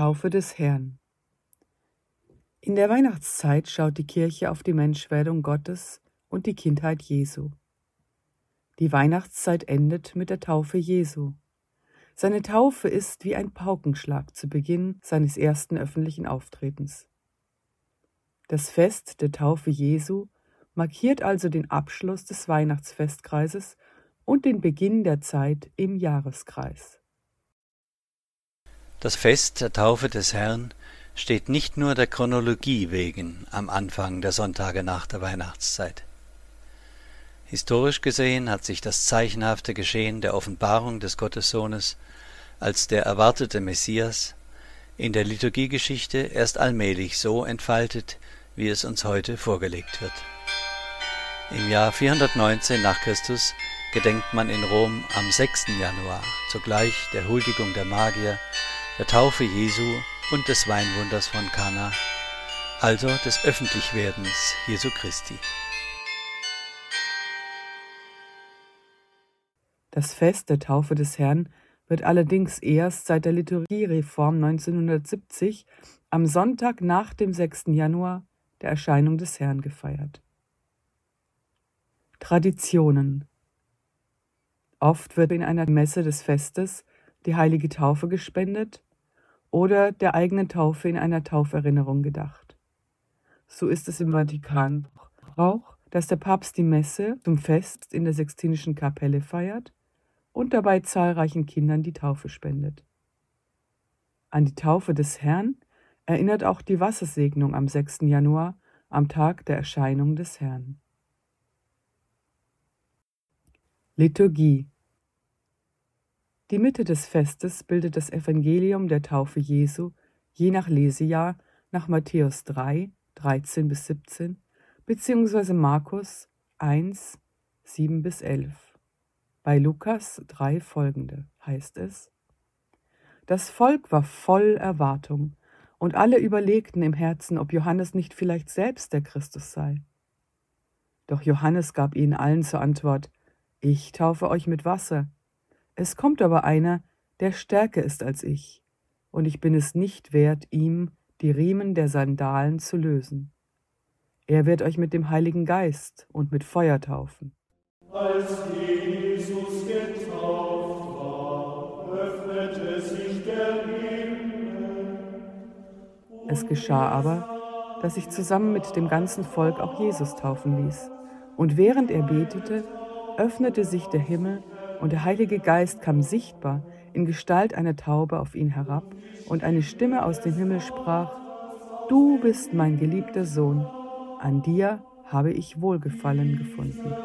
Taufe des Herrn. In der Weihnachtszeit schaut die Kirche auf die Menschwerdung Gottes und die Kindheit Jesu. Die Weihnachtszeit endet mit der Taufe Jesu. Seine Taufe ist wie ein Paukenschlag zu Beginn seines ersten öffentlichen Auftretens. Das Fest der Taufe Jesu markiert also den Abschluss des Weihnachtsfestkreises und den Beginn der Zeit im Jahreskreis. Das Fest der Taufe des Herrn steht nicht nur der Chronologie wegen am Anfang der Sonntage nach der Weihnachtszeit. Historisch gesehen hat sich das zeichenhafte Geschehen der Offenbarung des Gottessohnes als der erwartete Messias in der Liturgiegeschichte erst allmählich so entfaltet, wie es uns heute vorgelegt wird. Im Jahr 419 nach Christus gedenkt man in Rom am 6. Januar, zugleich der Huldigung der Magier, der Taufe Jesu und des Weinwunders von Kana, also des Öffentlichwerdens Jesu Christi. Das Fest der Taufe des Herrn wird allerdings erst seit der Liturgiereform 1970 am Sonntag nach dem 6. Januar, der Erscheinung des Herrn, gefeiert. Traditionen Oft wird in einer Messe des Festes die heilige Taufe gespendet oder der eigenen Taufe in einer Tauferinnerung gedacht. So ist es im Vatikan auch, dass der Papst die Messe zum Fest in der Sextinischen Kapelle feiert und dabei zahlreichen Kindern die Taufe spendet. An die Taufe des Herrn erinnert auch die Wassersegnung am 6. Januar, am Tag der Erscheinung des Herrn. Liturgie die Mitte des Festes bildet das Evangelium der Taufe Jesu je nach Lesejahr nach Matthäus 3, 13 bis 17 bzw. Markus 1, 7 bis 11. Bei Lukas 3 folgende heißt es, Das Volk war voll Erwartung, und alle überlegten im Herzen, ob Johannes nicht vielleicht selbst der Christus sei. Doch Johannes gab ihnen allen zur Antwort, Ich taufe euch mit Wasser, es kommt aber einer, der stärker ist als ich, und ich bin es nicht wert, ihm die Riemen der Sandalen zu lösen. Er wird euch mit dem Heiligen Geist und mit Feuer taufen. Als Jesus getauft war, öffnete sich der Himmel. Es geschah aber, dass sich zusammen mit dem ganzen Volk auch Jesus taufen ließ. Und während er betete, öffnete sich der Himmel und der Heilige Geist kam sichtbar in Gestalt einer Taube auf ihn herab, und eine Stimme aus dem Himmel sprach, Du bist mein geliebter Sohn, an dir habe ich Wohlgefallen gefunden.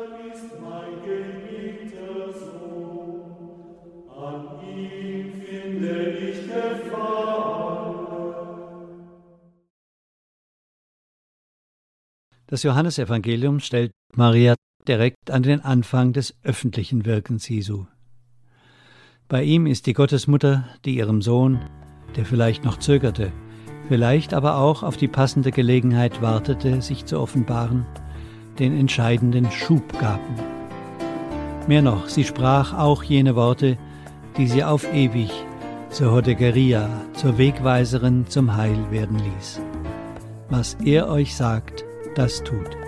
Das Johannesevangelium stellt Maria direkt an den Anfang des öffentlichen Wirkens Jesu. Bei ihm ist die Gottesmutter, die ihrem Sohn, der vielleicht noch zögerte, vielleicht aber auch auf die passende Gelegenheit wartete, sich zu offenbaren, den entscheidenden Schub gaben. Mehr noch, sie sprach auch jene Worte, die sie auf ewig zur Hodegeria, zur Wegweiserin zum Heil werden ließ. Was er euch sagt, das tut.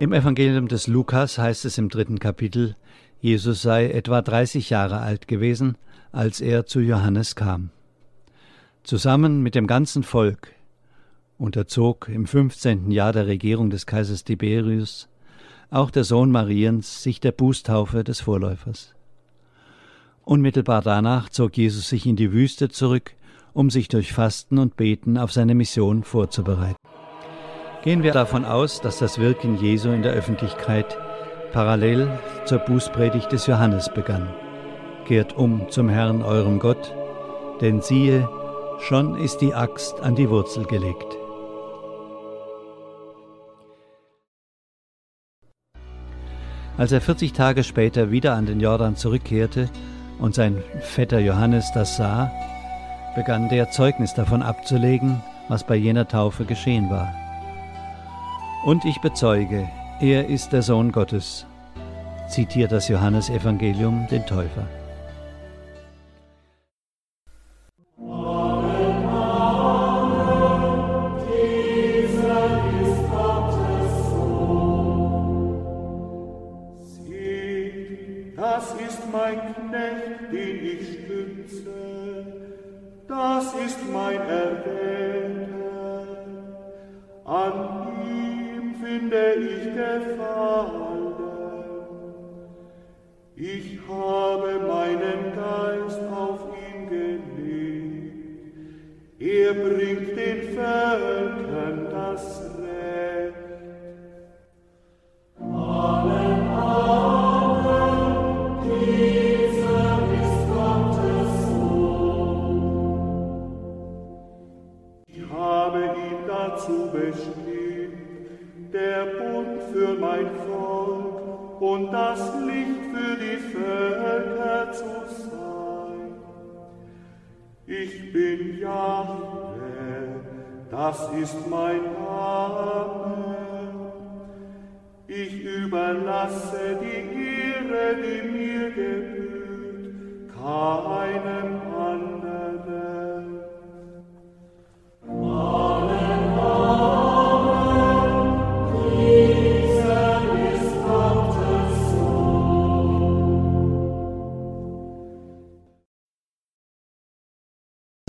Evangelium des Lukas heißt es im dritten Kapitel, Jesus sei etwa 30 Jahre alt gewesen, als er zu Johannes kam. Zusammen mit dem ganzen Volk unterzog im 15. Jahr der Regierung des Kaisers Tiberius auch der Sohn Mariens sich der Bußtaufe des Vorläufers. Unmittelbar danach zog Jesus sich in die Wüste zurück, um sich durch Fasten und Beten auf seine Mission vorzubereiten. Gehen wir davon aus, dass das Wirken Jesu in der Öffentlichkeit parallel zur Bußpredigt des Johannes begann. Kehrt um zum Herrn eurem Gott, denn siehe, schon ist die Axt an die Wurzel gelegt. Als er 40 Tage später wieder an den Jordan zurückkehrte und sein Vetter Johannes das sah, begann der Zeugnis davon abzulegen, was bei jener Taufe geschehen war. Und ich bezeuge, er ist der Sohn Gottes, zitiert das Johannesevangelium den Täufer. Finde ich Gefallen. Ich habe meinen Geist auf ihn gelegt. Er bringt den Völkern der Bund für mein Volk und das Licht für die Völker zu sein. Ich bin Jahwe, das ist mein Name. Ich überlasse die Ehre, die mir gebührt, keinem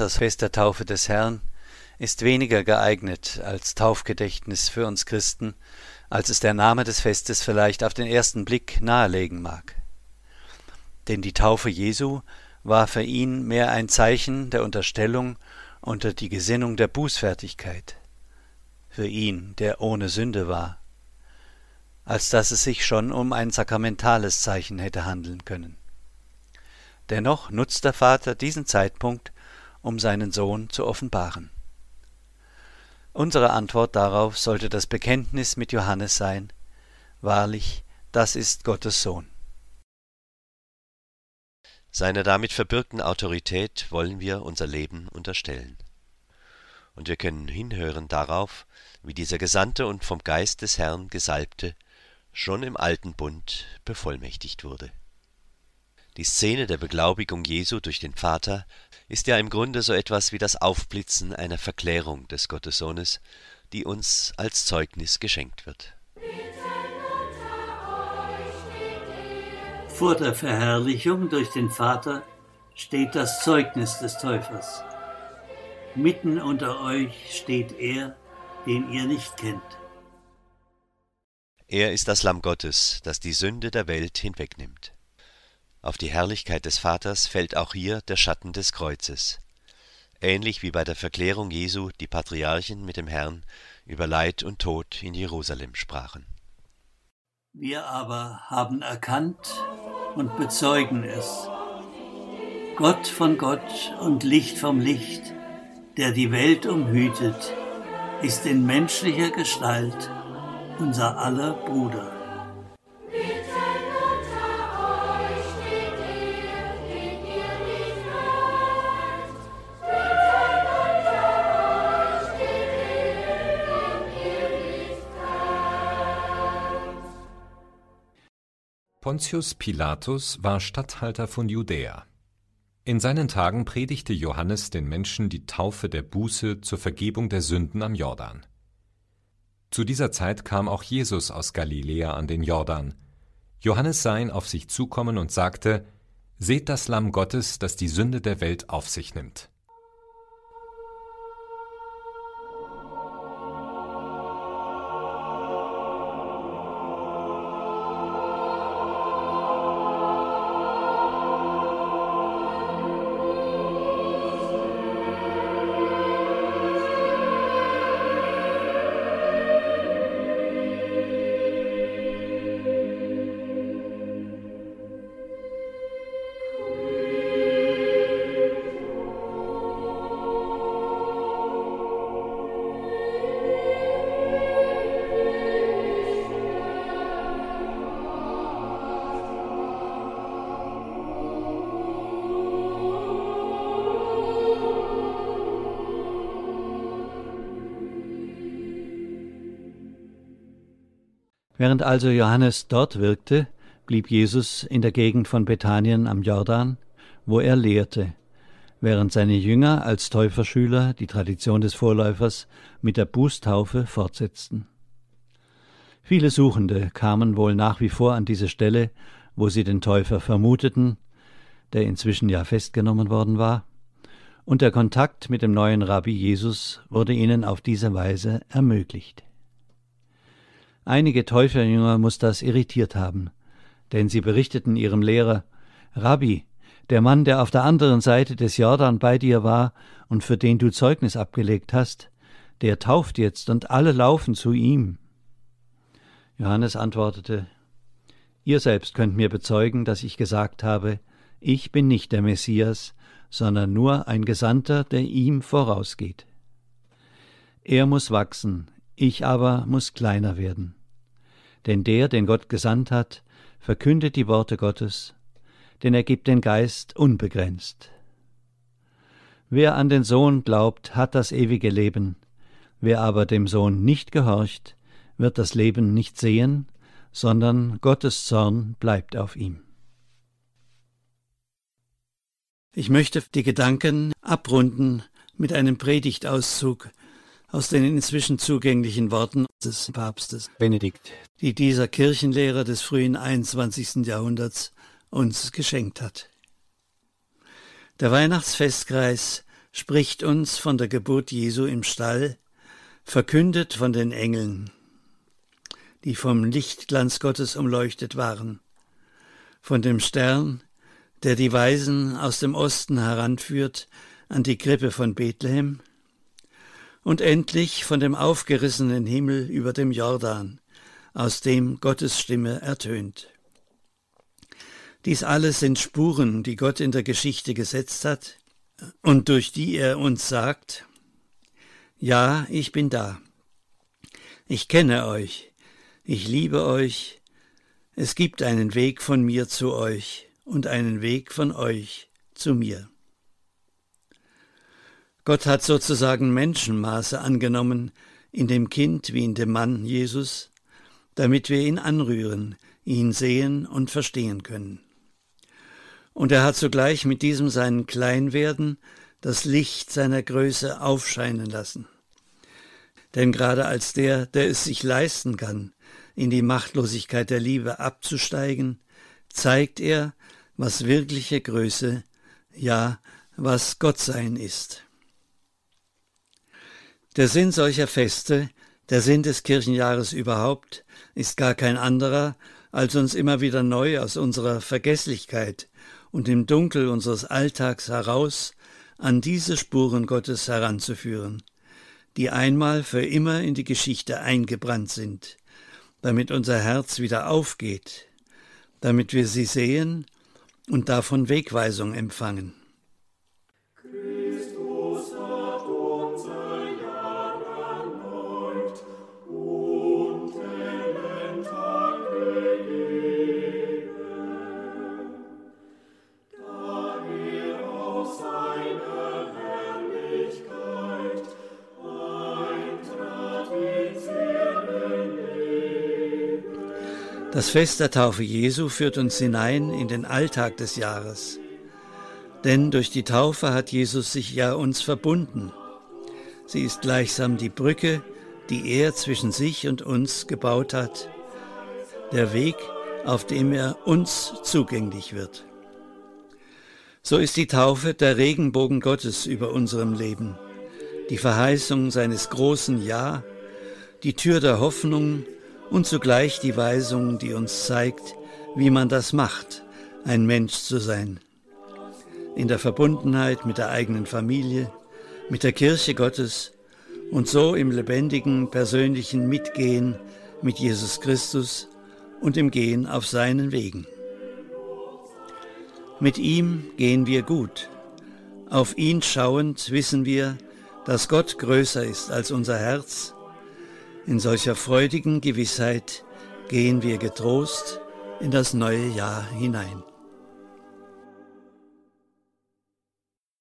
Das Fest der Taufe des Herrn ist weniger geeignet als Taufgedächtnis für uns Christen, als es der Name des Festes vielleicht auf den ersten Blick nahelegen mag. Denn die Taufe Jesu war für ihn mehr ein Zeichen der Unterstellung unter die Gesinnung der Bußfertigkeit, für ihn, der ohne Sünde war, als dass es sich schon um ein sakramentales Zeichen hätte handeln können. Dennoch nutzt der Vater diesen Zeitpunkt, um seinen Sohn zu offenbaren. Unsere Antwort darauf sollte das Bekenntnis mit Johannes sein, wahrlich, das ist Gottes Sohn. Seiner damit verbürgten Autorität wollen wir unser Leben unterstellen. Und wir können hinhören darauf, wie dieser Gesandte und vom Geist des Herrn Gesalbte schon im alten Bund bevollmächtigt wurde. Die Szene der Beglaubigung Jesu durch den Vater ist ja im Grunde so etwas wie das Aufblitzen einer Verklärung des Gottessohnes, die uns als Zeugnis geschenkt wird. Vor der Verherrlichung durch den Vater steht das Zeugnis des Täufers. Mitten unter euch steht er, den ihr nicht kennt. Er ist das Lamm Gottes, das die Sünde der Welt hinwegnimmt. Auf die Herrlichkeit des Vaters fällt auch hier der Schatten des Kreuzes. Ähnlich wie bei der Verklärung Jesu die Patriarchen mit dem Herrn über Leid und Tod in Jerusalem sprachen. Wir aber haben erkannt und bezeugen es. Gott von Gott und Licht vom Licht, der die Welt umhütet, ist in menschlicher Gestalt unser aller Bruder. Pontius Pilatus war Statthalter von Judäa. In seinen Tagen predigte Johannes den Menschen die Taufe der Buße zur Vergebung der Sünden am Jordan. Zu dieser Zeit kam auch Jesus aus Galiläa an den Jordan. Johannes sah ihn auf sich zukommen und sagte, Seht das Lamm Gottes, das die Sünde der Welt auf sich nimmt. Während also Johannes dort wirkte, blieb Jesus in der Gegend von Bethanien am Jordan, wo er lehrte, während seine Jünger als Täuferschüler die Tradition des Vorläufers mit der Bußtaufe fortsetzten. Viele Suchende kamen wohl nach wie vor an diese Stelle, wo sie den Täufer vermuteten, der inzwischen ja festgenommen worden war, und der Kontakt mit dem neuen Rabbi Jesus wurde ihnen auf diese Weise ermöglicht. Einige Täuferjünger muss das irritiert haben, denn sie berichteten ihrem Lehrer Rabbi, der Mann, der auf der anderen Seite des Jordan bei dir war und für den du Zeugnis abgelegt hast, der tauft jetzt und alle laufen zu ihm. Johannes antwortete Ihr selbst könnt mir bezeugen, dass ich gesagt habe, ich bin nicht der Messias, sondern nur ein Gesandter, der ihm vorausgeht. Er muss wachsen, ich aber muss kleiner werden denn der, den Gott gesandt hat, verkündet die Worte Gottes, denn er gibt den Geist unbegrenzt. Wer an den Sohn glaubt, hat das ewige Leben, wer aber dem Sohn nicht gehorcht, wird das Leben nicht sehen, sondern Gottes Zorn bleibt auf ihm. Ich möchte die Gedanken abrunden mit einem Predigtauszug aus den inzwischen zugänglichen Worten des Papstes Benedikt, die dieser Kirchenlehrer des frühen 21. Jahrhunderts uns geschenkt hat. Der Weihnachtsfestkreis spricht uns von der Geburt Jesu im Stall, verkündet von den Engeln, die vom Lichtglanz Gottes umleuchtet waren, von dem Stern, der die Weisen aus dem Osten heranführt an die Krippe von Bethlehem, und endlich von dem aufgerissenen Himmel über dem Jordan, aus dem Gottes Stimme ertönt. Dies alles sind Spuren, die Gott in der Geschichte gesetzt hat und durch die er uns sagt, ja, ich bin da. Ich kenne euch, ich liebe euch, es gibt einen Weg von mir zu euch und einen Weg von euch zu mir. Gott hat sozusagen Menschenmaße angenommen, in dem Kind wie in dem Mann Jesus, damit wir ihn anrühren, ihn sehen und verstehen können. Und er hat zugleich mit diesem seinen Kleinwerden das Licht seiner Größe aufscheinen lassen. Denn gerade als der, der es sich leisten kann, in die Machtlosigkeit der Liebe abzusteigen, zeigt er, was wirkliche Größe, ja, was Gottsein ist. Der Sinn solcher Feste, der Sinn des Kirchenjahres überhaupt, ist gar kein anderer, als uns immer wieder neu aus unserer Vergesslichkeit und im Dunkel unseres Alltags heraus an diese Spuren Gottes heranzuführen, die einmal für immer in die Geschichte eingebrannt sind, damit unser Herz wieder aufgeht, damit wir sie sehen und davon Wegweisung empfangen. Das Fest der Taufe Jesu führt uns hinein in den Alltag des Jahres. Denn durch die Taufe hat Jesus sich ja uns verbunden. Sie ist gleichsam die Brücke, die er zwischen sich und uns gebaut hat, der Weg, auf dem er uns zugänglich wird. So ist die Taufe der Regenbogen Gottes über unserem Leben, die Verheißung seines großen Ja, die Tür der Hoffnung und zugleich die Weisung, die uns zeigt, wie man das macht, ein Mensch zu sein. In der Verbundenheit mit der eigenen Familie, mit der Kirche Gottes und so im lebendigen persönlichen Mitgehen mit Jesus Christus und im Gehen auf seinen Wegen. Mit ihm gehen wir gut. Auf ihn schauend wissen wir, dass Gott größer ist als unser Herz. In solcher freudigen Gewissheit gehen wir getrost in das neue Jahr hinein.